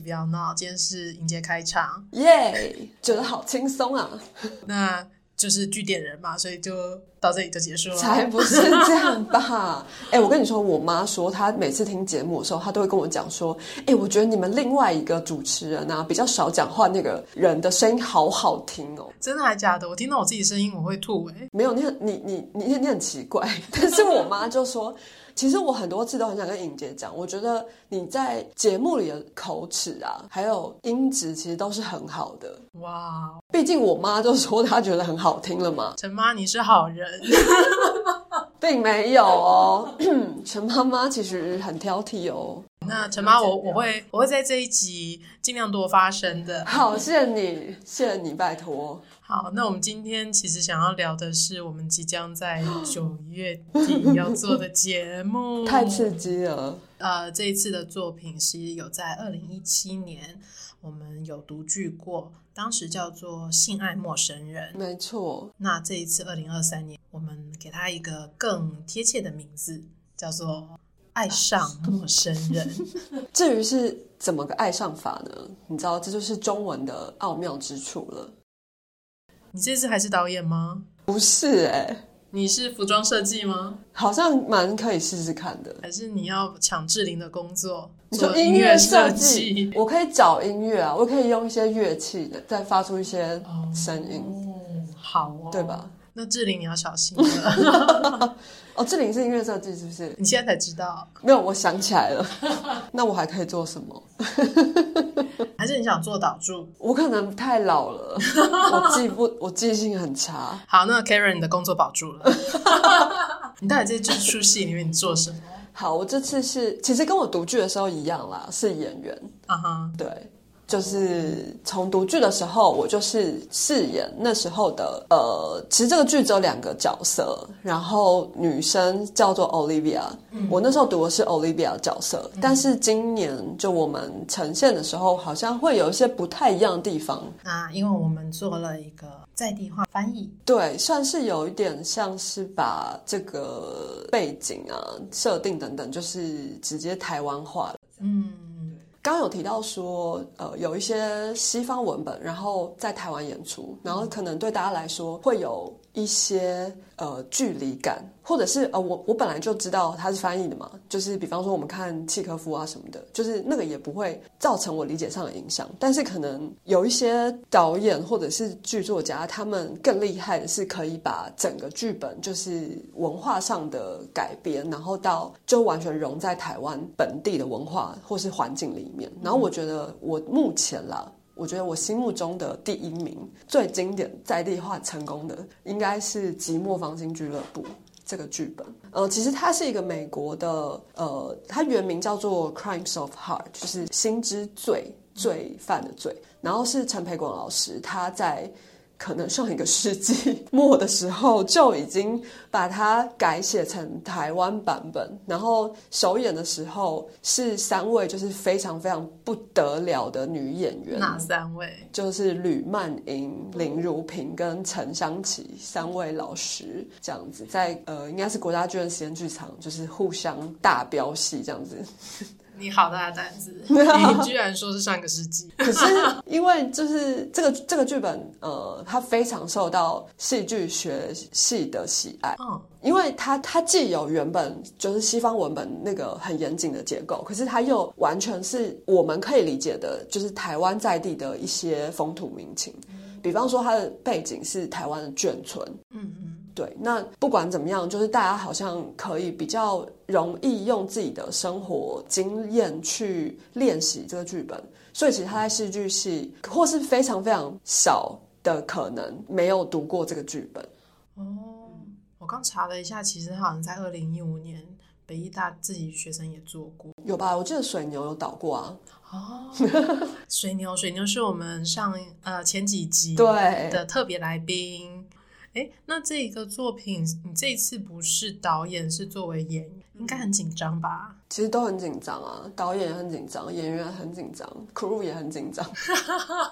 不要闹。今天是迎接开场，耶，觉得好轻松啊！那就是据点人嘛，所以就到这里就结束了。才不是这样吧？哎，我跟你说，我妈说，她每次听节目的时候，她都会跟我讲说，哎，我觉得你们另外一个主持人啊，比较少讲话那个人的声音好好听哦。真的还假的？我听到我自己声音我会吐哎。没有，你很你你你你很奇怪，但是我妈就说。其实我很多次都很想跟颖杰讲，我觉得你在节目里的口齿啊，还有音质，其实都是很好的。哇，毕竟我妈就说她觉得很好听了嘛。陈妈，你是好人，并没有哦。陈妈妈其实很挑剔哦。那陈妈，我我会我会在这一集尽量多发声的。好，谢谢你，谢谢你，拜托。好，那我们今天其实想要聊的是我们即将在九月底要做的节目，太刺激了。呃，这一次的作品是有在二零一七年我们有独剧过，当时叫做《性爱陌生人》，没错。那这一次二零二三年，我们给它一个更贴切的名字，叫做《爱上陌生人 》。至于是怎么个爱上法呢？你知道，这就是中文的奥妙之处了。你这次还是导演吗？不是哎，你是服装设计吗？好像蛮可以试试看的。还是你要抢志玲的工作？你说音乐设计，我可以找音乐啊，我可以用一些乐器的，再发出一些声音。嗯好哦，对吧？那志玲你要小心了。哦，志玲是音乐设计，是不是？你现在才知道？没有，我想起来了。那我还可以做什么？还是你想做导助？我可能太老了，我记不，我记性很差。好，那 Karen 你的工作保住了。你到底在这出戏里面你做什么？好，我这次是其实跟我读剧的时候一样啦，是演员。啊哈，对。就是从读剧的时候，我就是饰演那时候的呃，其实这个剧只有两个角色，然后女生叫做 Olivia，我那时候读的是 Olivia 角色，但是今年就我们呈现的时候，好像会有一些不太一样的地方。啊因为我们做了一个在地化翻译，对，算是有一点像是把这个背景啊、设定等等，就是直接台湾化。刚有提到说，呃，有一些西方文本，然后在台湾演出，然后可能对大家来说会有一些呃距离感。或者是呃，我我本来就知道他是翻译的嘛，就是比方说我们看契科夫啊什么的，就是那个也不会造成我理解上的影响。但是可能有一些导演或者是剧作家，他们更厉害的是可以把整个剧本就是文化上的改编，然后到就完全融在台湾本地的文化或是环境里面。然后我觉得我目前啦，我觉得我心目中的第一名最经典在地化成功的，应该是《寂寞芳心俱乐部》。这个剧本，呃，其实它是一个美国的，呃，它原名叫做《Crimes of Heart》，就是心之罪，罪犯的罪。然后是陈培广老师，他在。可能上一个世纪 末的时候就已经把它改写成台湾版本，然后首演的时候是三位就是非常非常不得了的女演员，哪三位？就是吕曼莹、林如萍跟陈香琪三位老师这样子，在呃应该是国家剧院实验剧场，就是互相大飙戏这样子。你好大的胆子！你居然说是上个世纪。可是因为就是这个这个剧本，呃，它非常受到戏剧学系的喜爱。嗯，因为它它既有原本就是西方文本那个很严谨的结构，可是它又完全是我们可以理解的，就是台湾在地的一些风土民情。比方说，它的背景是台湾的眷村。嗯嗯。对，那不管怎么样，就是大家好像可以比较容易用自己的生活经验去练习这个剧本，所以其实他在戏剧系或是非常非常少的可能没有读过这个剧本。哦，我刚查了一下，其实好像在二零一五年北艺大自己学生也做过，有吧？我记得水牛有导过啊。哦，水牛，水牛是我们上呃前几集对的特别来宾。哎，那这一个作品，你这一次不是导演，是作为演员，应该很紧张吧？其实都很紧张啊，导演也很紧张，演员很紧张，crew 也很紧张，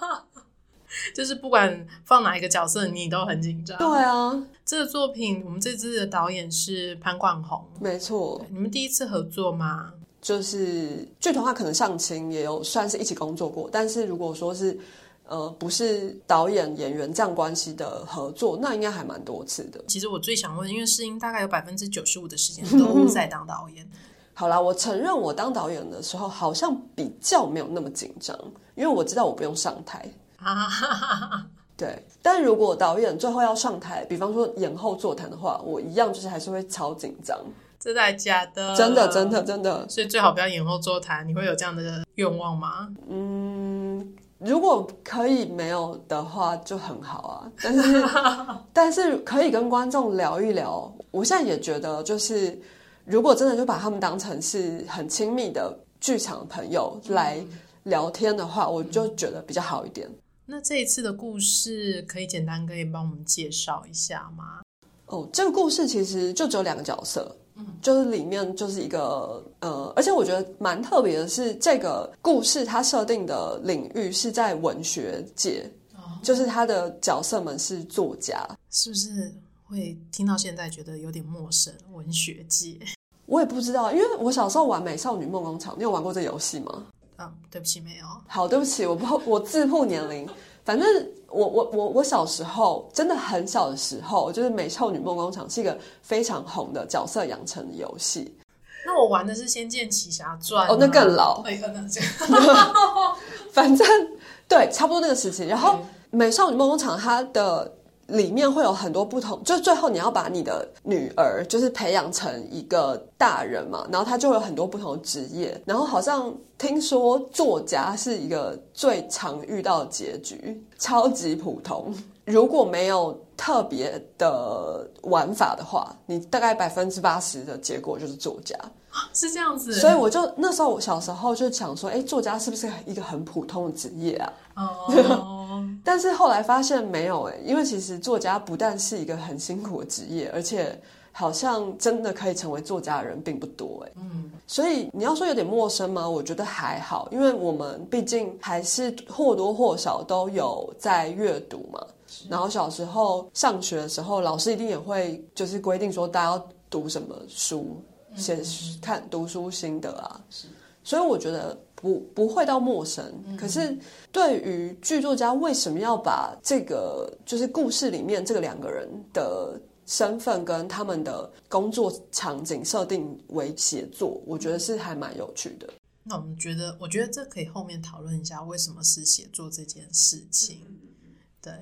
就是不管放哪一个角色，你都很紧张。对啊，这个作品，我们这次的导演是潘冠宏，没错。你们第一次合作吗？就是剧团话可能上青也有算是一起工作过，但是如果说是呃不是导演演员这样关系的合作，那应该还蛮多次的。其实我最想问，因为世英大概有百分之九十五的时间都在当导演。好啦，我承认我当导演的时候好像比较没有那么紧张，因为我知道我不用上台。对，但如果导演最后要上台，比方说演后座谈的话，我一样就是还是会超紧张。真的假的？真的真的真的。所以最好不要演后座谈。你会有这样的愿望吗？嗯，如果可以没有的话就很好啊。但是 但是可以跟观众聊一聊。我现在也觉得，就是如果真的就把他们当成是很亲密的剧场朋友来聊天的话，我就觉得比较好一点。那这一次的故事可以简单可以帮我们介绍一下吗？哦，这个故事其实就只有两个角色，嗯，就是里面就是一个呃，而且我觉得蛮特别的是，这个故事它设定的领域是在文学界，就是他的角色们是作家，是不是会听到现在觉得有点陌生？文学界，我也不知道，因为我小时候玩《美少女梦工厂》，你有玩过这游戏吗？嗯，对不起，没有。好，对不起，我不，我自曝年龄。反正我我我我小时候真的很小的时候，就是《美少女梦工厂》是一个非常红的角色养成的游戏。那我玩的是《仙剑奇侠传》哦，那更老。哎，那这样。反正对，差不多那个时期。然后《美少女梦工厂》它的。里面会有很多不同，就最后你要把你的女儿就是培养成一个大人嘛，然后她就会有很多不同的职业，然后好像听说作家是一个最常遇到的结局，超级普通，如果没有特别的玩法的话，你大概百分之八十的结果就是作家。是这样子，所以我就那时候我小时候就想说，哎，作家是不是一个很普通的职业啊？哦，但是后来发现没有哎，因为其实作家不但是一个很辛苦的职业，而且好像真的可以成为作家的人并不多哎。嗯，所以你要说有点陌生吗？我觉得还好，因为我们毕竟还是或多或少都有在阅读嘛。然后小时候上学的时候，老师一定也会就是规定说大家要读什么书。写看读书心得啊，是，所以我觉得不不会到陌生。可是对于剧作家为什么要把这个就是故事里面这个两个人的身份跟他们的工作场景设定为写作，我觉得是还蛮有趣的。那我们觉得，我觉得这可以后面讨论一下为什么是写作这件事情。对。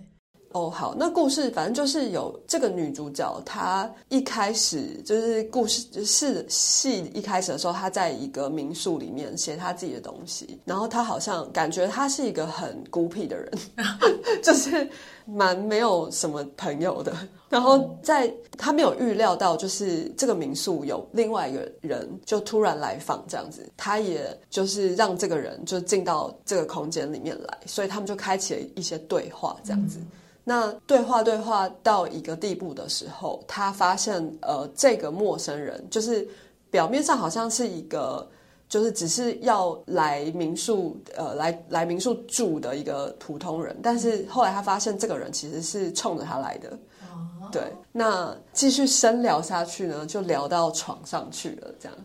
哦，好，那故事反正就是有这个女主角，她一开始就是故事是戏一开始的时候，她在一个民宿里面写她自己的东西，然后她好像感觉她是一个很孤僻的人，就是蛮没有什么朋友的。然后在她没有预料到，就是这个民宿有另外一个人就突然来访这样子，她也就是让这个人就进到这个空间里面来，所以他们就开启了一些对话这样子。那对话对话到一个地步的时候，他发现呃，这个陌生人就是表面上好像是一个，就是只是要来民宿呃来来民宿住的一个普通人，但是后来他发现这个人其实是冲着他来的。哦，对，那继续深聊下去呢，就聊到床上去了，这样。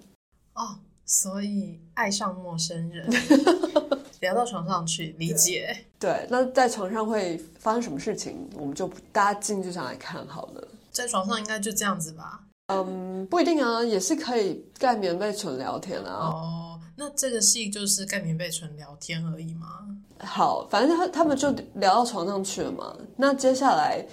哦，所以爱上陌生人。聊到床上去，理解。对，那在床上会发生什么事情？我们就大家进剧场来看好了。在床上应该就这样子吧？嗯，不一定啊，也是可以盖棉被纯聊天啊。哦，那这个戏就是盖棉被纯聊天而已吗？好，反正他他们就聊到床上去了嘛。那接下来。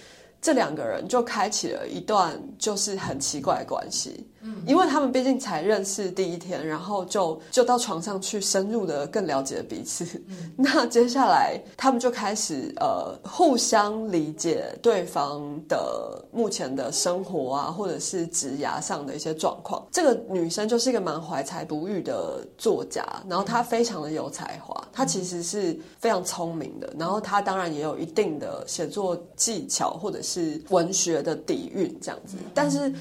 这两个人就开启了一段就是很奇怪的关系，嗯，因为他们毕竟才认识第一天，然后就就到床上去深入的更了解彼此。那接下来他们就开始呃互相理解对方的目前的生活啊，或者是职涯上的一些状况。这个女生就是一个蛮怀才不遇的作家，然后她非常的有才华，她其实是非常聪明的，然后她当然也有一定的写作技巧，或者是。是文学的底蕴这样子，但是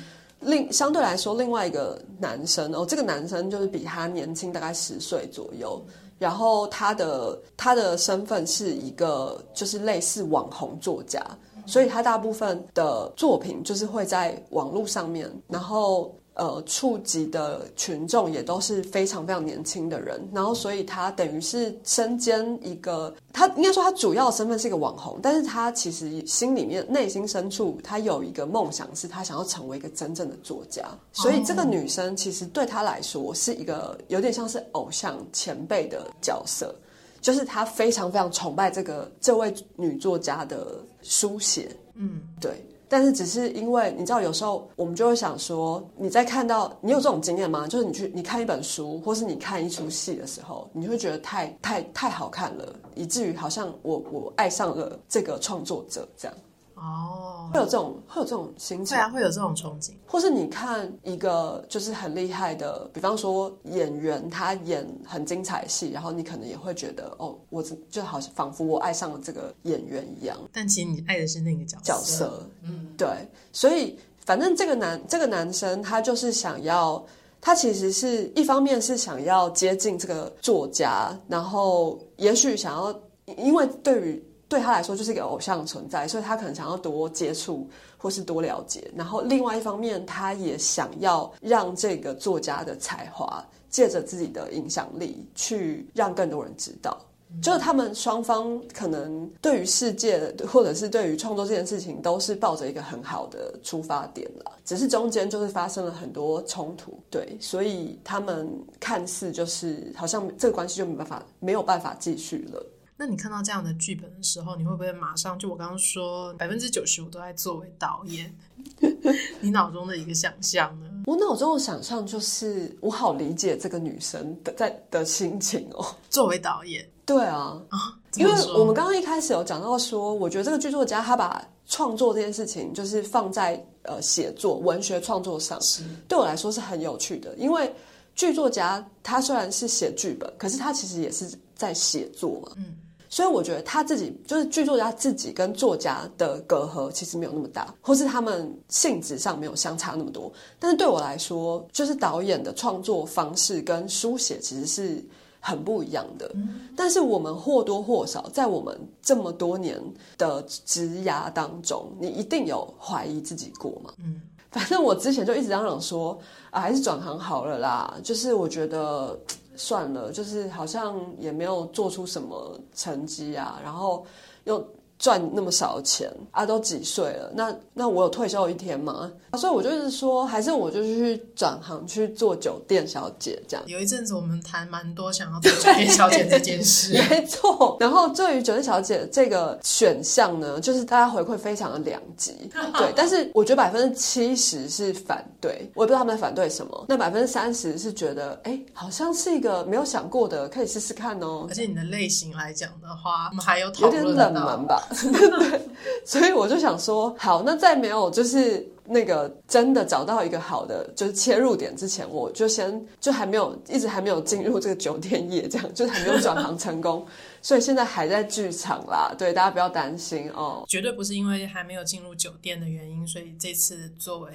另相对来说，另外一个男生哦，这个男生就是比他年轻大概十岁左右，然后他的他的身份是一个就是类似网红作家，所以他大部分的作品就是会在网络上面，然后呃触及的群众也都是非常非常年轻的人，然后所以他等于是身兼一个，他应该说他主要身份是一个网红，但是他其实心里面内心深处他有一个梦想，是他想要成为一个真正的作家，所以这个女生其实对他来说是一个有点像是偶像前辈的角色。就是他非常非常崇拜这个这位女作家的书写，嗯，对。但是只是因为你知道，有时候我们就会想说，你在看到你有这种经验吗？就是你去你看一本书，或是你看一出戏的时候，你会觉得太太太好看了，以至于好像我我爱上了这个创作者这样。哦，会有这种会有这种心情，对啊，会有这种憧憬。或是你看一个就是很厉害的，比方说演员，他演很精彩戏，然后你可能也会觉得，哦，我就好像仿佛我爱上了这个演员一样。但其实你爱的是那个角角色，嗯，对。所以反正这个男这个男生，他就是想要，他其实是一方面是想要接近这个作家，然后也许想要，因为对于。对他来说就是一个偶像存在，所以他可能想要多接触或是多了解。然后另外一方面，他也想要让这个作家的才华借着自己的影响力去让更多人知道。就是他们双方可能对于世界或者是对于创作这件事情都是抱着一个很好的出发点了，只是中间就是发生了很多冲突。对，所以他们看似就是好像这个关系就没办法没有办法继续了。那你看到这样的剧本的时候，你会不会马上就我刚刚说百分之九十五都在作为导演？你脑中的一个想象呢？我脑中的想象就是，我好理解这个女生的在的心情哦。作为导演，对啊啊，因为我们刚刚一开始有讲到说，我觉得这个剧作家他把创作这件事情就是放在呃写作文学创作上，对我来说是很有趣的。因为剧作家他虽然是写剧本，可是他其实也是在写作嘛，嗯。所以我觉得他自己就是剧作家自己跟作家的隔阂其实没有那么大，或是他们性质上没有相差那么多。但是对我来说，就是导演的创作方式跟书写其实是很不一样的。但是我们或多或少在我们这么多年的职涯当中，你一定有怀疑自己过嘛？嗯，反正我之前就一直嚷嚷说啊，还是转行好了啦。就是我觉得。算了，就是好像也没有做出什么成绩啊，然后又。赚那么少钱啊，都几岁了？那那我有退休一天吗？所以我就是说，还是我就去转行去做酒店小姐这样。有一阵子我们谈蛮多想要做酒店小姐这件事，没错。然后对于酒店小姐这个选项呢，就是大家回馈非常的两极，对。但是我觉得百分之七十是反对，我也不知道他们在反对什么。那百分之三十是觉得，哎，好像是一个没有想过的，可以试试看哦。而且你的类型来讲的话，我们还有有点冷门吧。对，所以我就想说，好，那在没有就是那个真的找到一个好的就是切入点之前，我就先就还没有一直还没有进入这个酒店业，这样就还没有转行成功，所以现在还在剧场啦。对，大家不要担心哦，绝对不是因为还没有进入酒店的原因，所以这次作为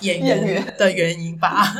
演员 的原因吧。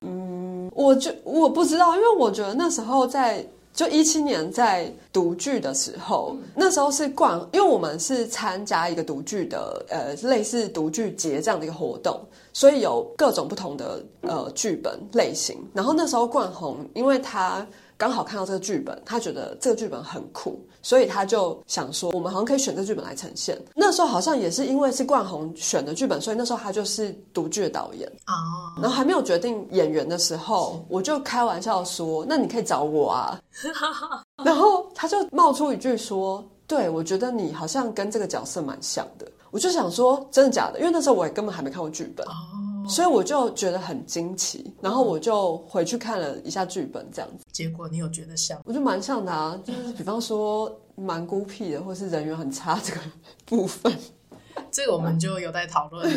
嗯，我就我不知道，因为我觉得那时候在。就一七年在读剧的时候，那时候是冠，因为我们是参加一个读剧的，呃，类似读剧节这样的一个活动，所以有各种不同的呃剧本类型。然后那时候冠宏，因为他。刚好看到这个剧本，他觉得这个剧本很酷，所以他就想说，我们好像可以选这个剧本来呈现。那时候好像也是因为是冠宏选的剧本，所以那时候他就是独剧的导演啊。然后还没有决定演员的时候，我就开玩笑说：“那你可以找我啊。”然后他就冒出一句说：“对我觉得你好像跟这个角色蛮像的。”我就想说：“真的假的？”因为那时候我也根本还没看过剧本。所以我就觉得很惊奇，然后我就回去看了一下剧本，这样子。结果你有觉得像？我觉得蛮像的啊，就是比方说蛮孤僻的，或是人缘很差这个部分。这个我们就有待讨论。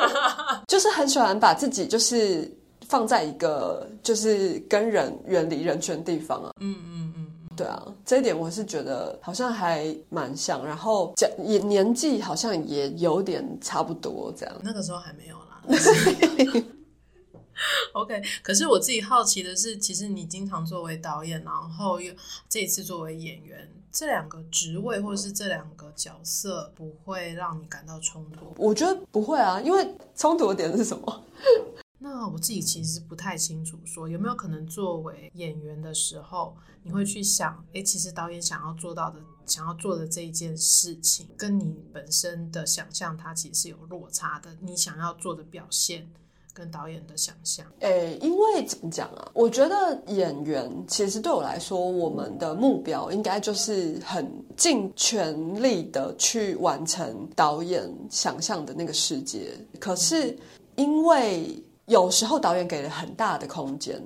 就是很喜欢把自己就是放在一个就是跟人远离人群的地方啊。嗯嗯嗯，对啊，这一点我是觉得好像还蛮像，然后讲也年纪好像也有点差不多这样。那个时候还没有。OK，可是我自己好奇的是，其实你经常作为导演，然后又这一次作为演员，这两个职位或是这两个角色，不会让你感到冲突？我觉得不会啊，因为冲突的点是什么？那我自己其实不太清楚，说有没有可能作为演员的时候，你会去想，哎，其实导演想要做到的、想要做的这一件事情，跟你本身的想象，它其实是有落差的。你想要做的表现。跟导演的想象，诶，因为怎么讲啊？我觉得演员其实对我来说，我们的目标应该就是很尽全力的去完成导演想象的那个世界。可是因为有时候导演给了很大的空间。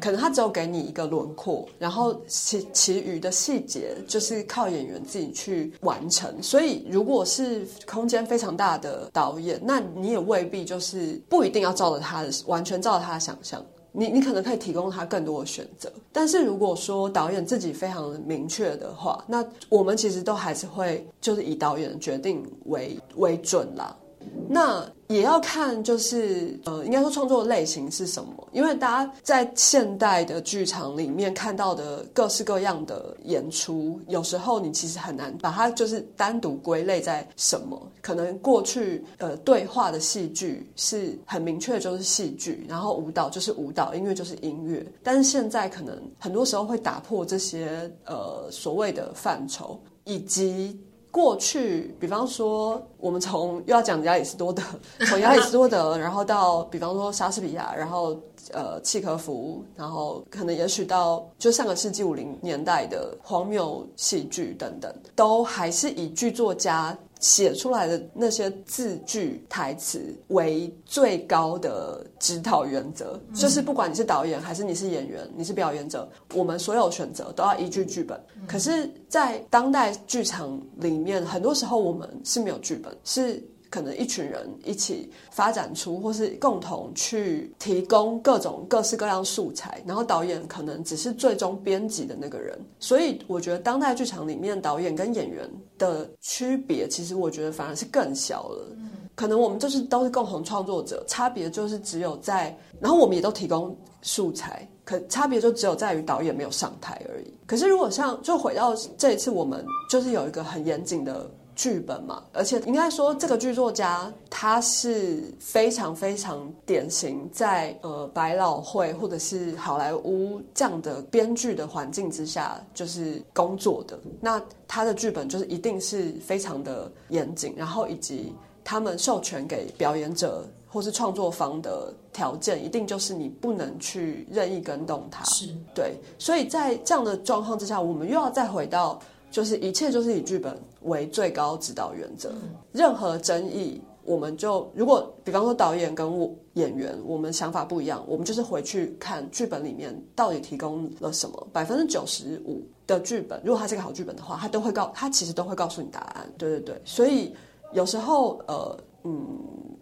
可能他只有给你一个轮廓，然后其其余的细节就是靠演员自己去完成。所以，如果是空间非常大的导演，那你也未必就是不一定要照着他的完全照着他的想象。你你可能可以提供他更多的选择。但是如果说导演自己非常明确的话，那我们其实都还是会就是以导演的决定为为准啦。那也要看，就是呃，应该说创作类型是什么？因为大家在现代的剧场里面看到的各式各样的演出，有时候你其实很难把它就是单独归类在什么。可能过去呃对话的戏剧是很明确，就是戏剧，然后舞蹈就是舞蹈，音乐就是音乐。但是现在可能很多时候会打破这些呃所谓的范畴，以及。过去，比方说，我们从又要讲亚里士多德，从亚里士多德，然后到比方说莎士比亚，然后呃契诃夫，然后可能也许到就上个世纪五零年代的荒谬戏剧等等，都还是以剧作家。写出来的那些字句台词为最高的指导原则，就是不管你是导演还是你是演员，你是表演者，我们所有选择都要依据剧本。可是，在当代剧场里面，很多时候我们是没有剧本，是。可能一群人一起发展出，或是共同去提供各种各式各样素材，然后导演可能只是最终编辑的那个人。所以我觉得当代剧场里面导演跟演员的区别，其实我觉得反而是更小了。可能我们就是都是共同创作者，差别就是只有在，然后我们也都提供素材，可差别就只有在于导演没有上台而已。可是如果像就回到这一次，我们就是有一个很严谨的。剧本嘛，而且应该说，这个剧作家他是非常非常典型，在呃百老汇或者是好莱坞这样的编剧的环境之下，就是工作的。那他的剧本就是一定是非常的严谨，然后以及他们授权给表演者或是创作方的条件，一定就是你不能去任意跟动他。是对，所以在这样的状况之下，我们又要再回到。就是一切就是以剧本为最高指导原则，任何争议，我们就如果比方说导演跟我演员，我们想法不一样，我们就是回去看剧本里面到底提供了什么。百分之九十五的剧本，如果它是个好剧本的话，它都会告，它其实都会告诉你答案。对对对，所以有时候呃嗯，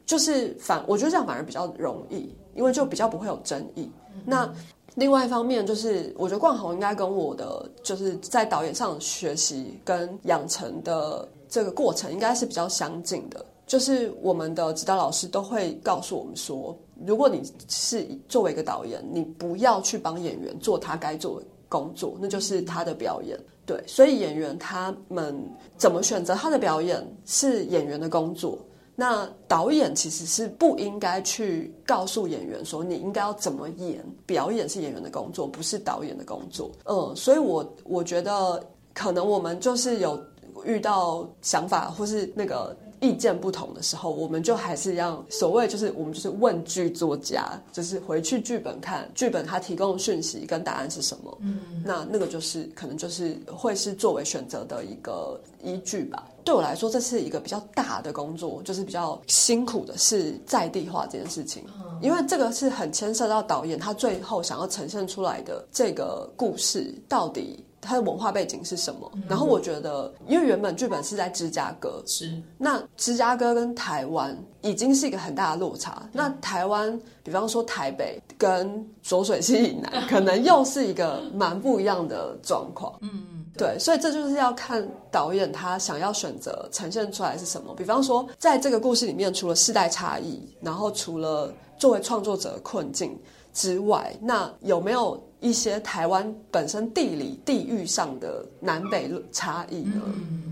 就是反，我觉得这样反而比较容易，因为就比较不会有争议。那。另外一方面，就是我觉得冠宏应该跟我的就是在导演上学习跟养成的这个过程应该是比较相近的。就是我们的指导老师都会告诉我们说，如果你是作为一个导演，你不要去帮演员做他该做的工作，那就是他的表演。对，所以演员他们怎么选择他的表演是演员的工作。那导演其实是不应该去告诉演员说你应该要怎么演，表演是演员的工作，不是导演的工作。嗯，所以我我觉得可能我们就是有遇到想法或是那个。意见不同的时候，我们就还是要所谓就是我们就是问剧作家，就是回去剧本看剧本，他提供的讯息跟答案是什么？嗯，那那个就是可能就是会是作为选择的一个依据吧。对我来说，这是一个比较大的工作，就是比较辛苦的是在地化这件事情，因为这个是很牵涉到导演他最后想要呈现出来的这个故事到底。它的文化背景是什么？然后我觉得，因为原本剧本是在芝加哥，是那芝加哥跟台湾已经是一个很大的落差。那台湾，比方说台北跟浊水溪以南，可能又是一个蛮不一样的状况。嗯，对，所以这就是要看导演他想要选择呈现出来是什么。比方说，在这个故事里面，除了世代差异，然后除了作为创作者的困境之外，那有没有？一些台湾本身地理地域上的南北差异呢？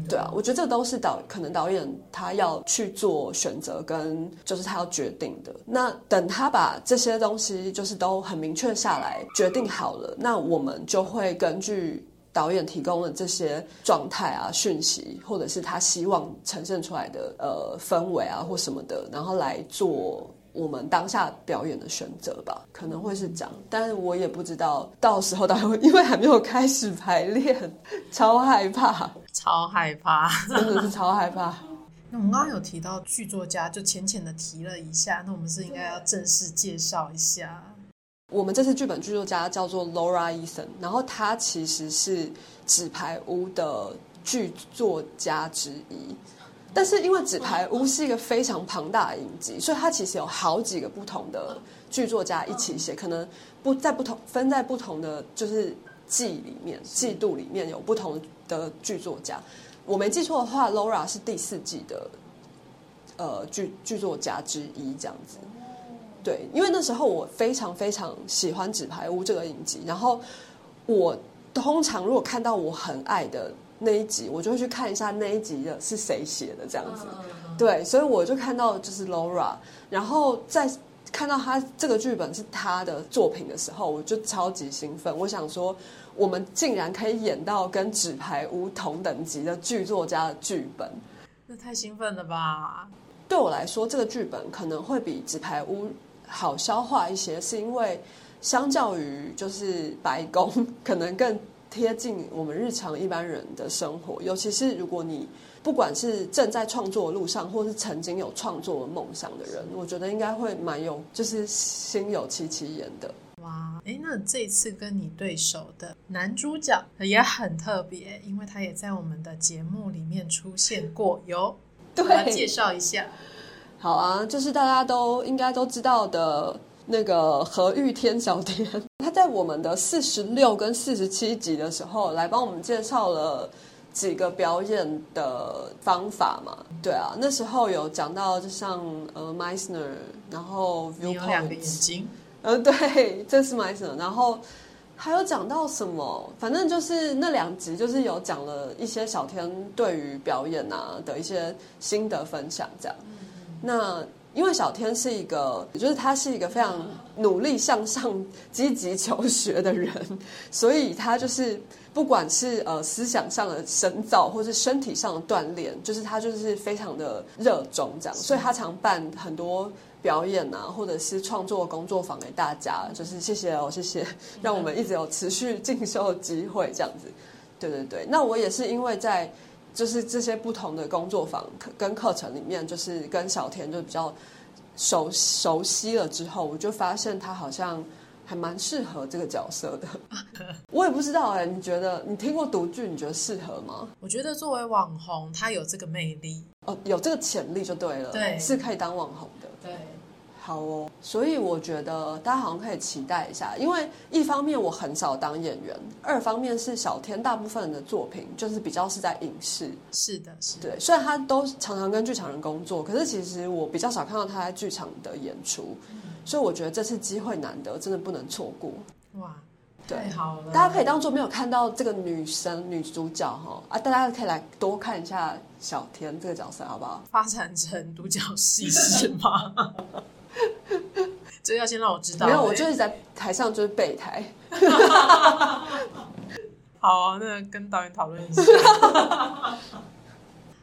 对啊，我觉得这都是导可能导演他要去做选择，跟就是他要决定的。那等他把这些东西就是都很明确下来，决定好了，那我们就会根据导演提供的这些状态啊、讯息，或者是他希望呈现出来的呃氛围啊或什么的，然后来做。我们当下表演的选择吧，可能会是这样，但是我也不知道到时候大家会，因为还没有开始排练，超害怕，超害怕，真的是超害怕。那我们刚刚有提到剧作家，就浅浅的提了一下，那我们是应该要正式介绍一下。我们这次剧本剧作家叫做 Laura Eason，然后他其实是《纸牌屋》的剧作家之一。但是因为《纸牌屋》是一个非常庞大的影集，所以它其实有好几个不同的剧作家一起写，可能不在不同分在不同的就是季里面季度里面有不同的剧作家。我没记错的话，Laura 是第四季的呃剧剧作家之一，这样子。对，因为那时候我非常非常喜欢《纸牌屋》这个影集，然后我通常如果看到我很爱的。那一集我就会去看一下那一集的是谁写的这样子，对，所以我就看到就是 Laura，然后在看到他这个剧本是他的作品的时候，我就超级兴奋。我想说，我们竟然可以演到跟《纸牌屋》同等级的剧作家的剧本，那太兴奋了吧！对我来说，这个剧本可能会比《纸牌屋》好消化一些，是因为相较于就是白宫，可能更。贴近我们日常一般人的生活，尤其是如果你不管是正在创作的路上，或是曾经有创作梦想的人，我觉得应该会蛮有，就是心有戚戚焉的。哇，哎，那这次跟你对手的男主角也很特别，因为他也在我们的节目里面出现过，有，对，介绍一下。好啊，就是大家都应该都知道的。那个何玉天小天，他在我们的四十六跟四十七集的时候，来帮我们介绍了几个表演的方法嘛？对啊，那时候有讲到，就像呃，Meisner，然后有两个眼睛，呃，对，这是 Meisner，然后还有讲到什么？反正就是那两集，就是有讲了一些小天对于表演啊的一些心得分享，这样。那。因为小天是一个，就是他是一个非常努力向上、积极求学的人，所以他就是不管是呃思想上的深造，或是身体上的锻炼，就是他就是非常的热衷这样，所以他常办很多表演啊，或者是创作工作坊给大家，就是谢谢哦，谢谢，让我们一直有持续进修的机会这样子。对对对，那我也是因为在。就是这些不同的工作坊跟课程里面，就是跟小田就比较熟熟悉了之后，我就发现他好像还蛮适合这个角色的。我也不知道哎，你觉得你听过独剧，你觉得适合吗？我觉得作为网红，他有这个魅力哦，有这个潜力就对了，对，是可以当网红的，对。好哦，所以我觉得大家好像可以期待一下，因为一方面我很少当演员，二方面是小天大部分的作品就是比较是在影视，是的，是对。虽然他都常常跟剧场人工作，可是其实我比较少看到他在剧场的演出，所以我觉得这次机会难得，真的不能错过。哇，太好了！大家可以当做没有看到这个女生女主角哈啊，大家可以来多看一下小天这个角色，好不好？发展成独角戏是吗？这个要先让我知道。没有，我就是在台上就是备胎。好啊，那跟导演讨论一下。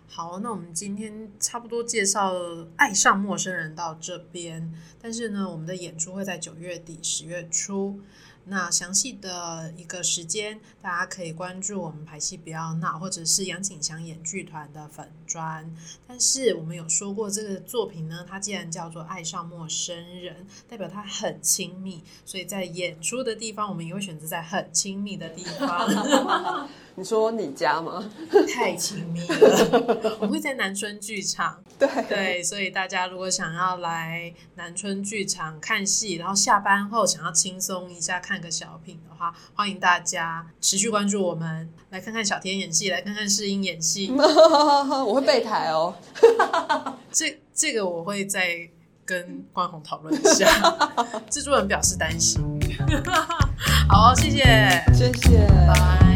好，那我们今天差不多介绍《爱上陌生人》到这边，但是呢，我们的演出会在九月底、十月初。那详细的一个时间，大家可以关注我们排戏不要闹，或者是杨景祥演剧团的粉砖。但是我们有说过，这个作品呢，它既然叫做爱上陌生人，代表它很亲密，所以在演出的地方，我们也会选择在很亲密的地方。你说你家吗？太亲密了。我会在南村剧场。对对，所以大家如果想要来南村剧场看戏，然后下班后想要轻松一下看个小品的话，欢迎大家持续关注我们，来看看小天演戏，来看看世英演戏。我会备台哦。这这个我会再跟关宏讨论一下。制作人表示担心。好，谢谢，谢谢，拜。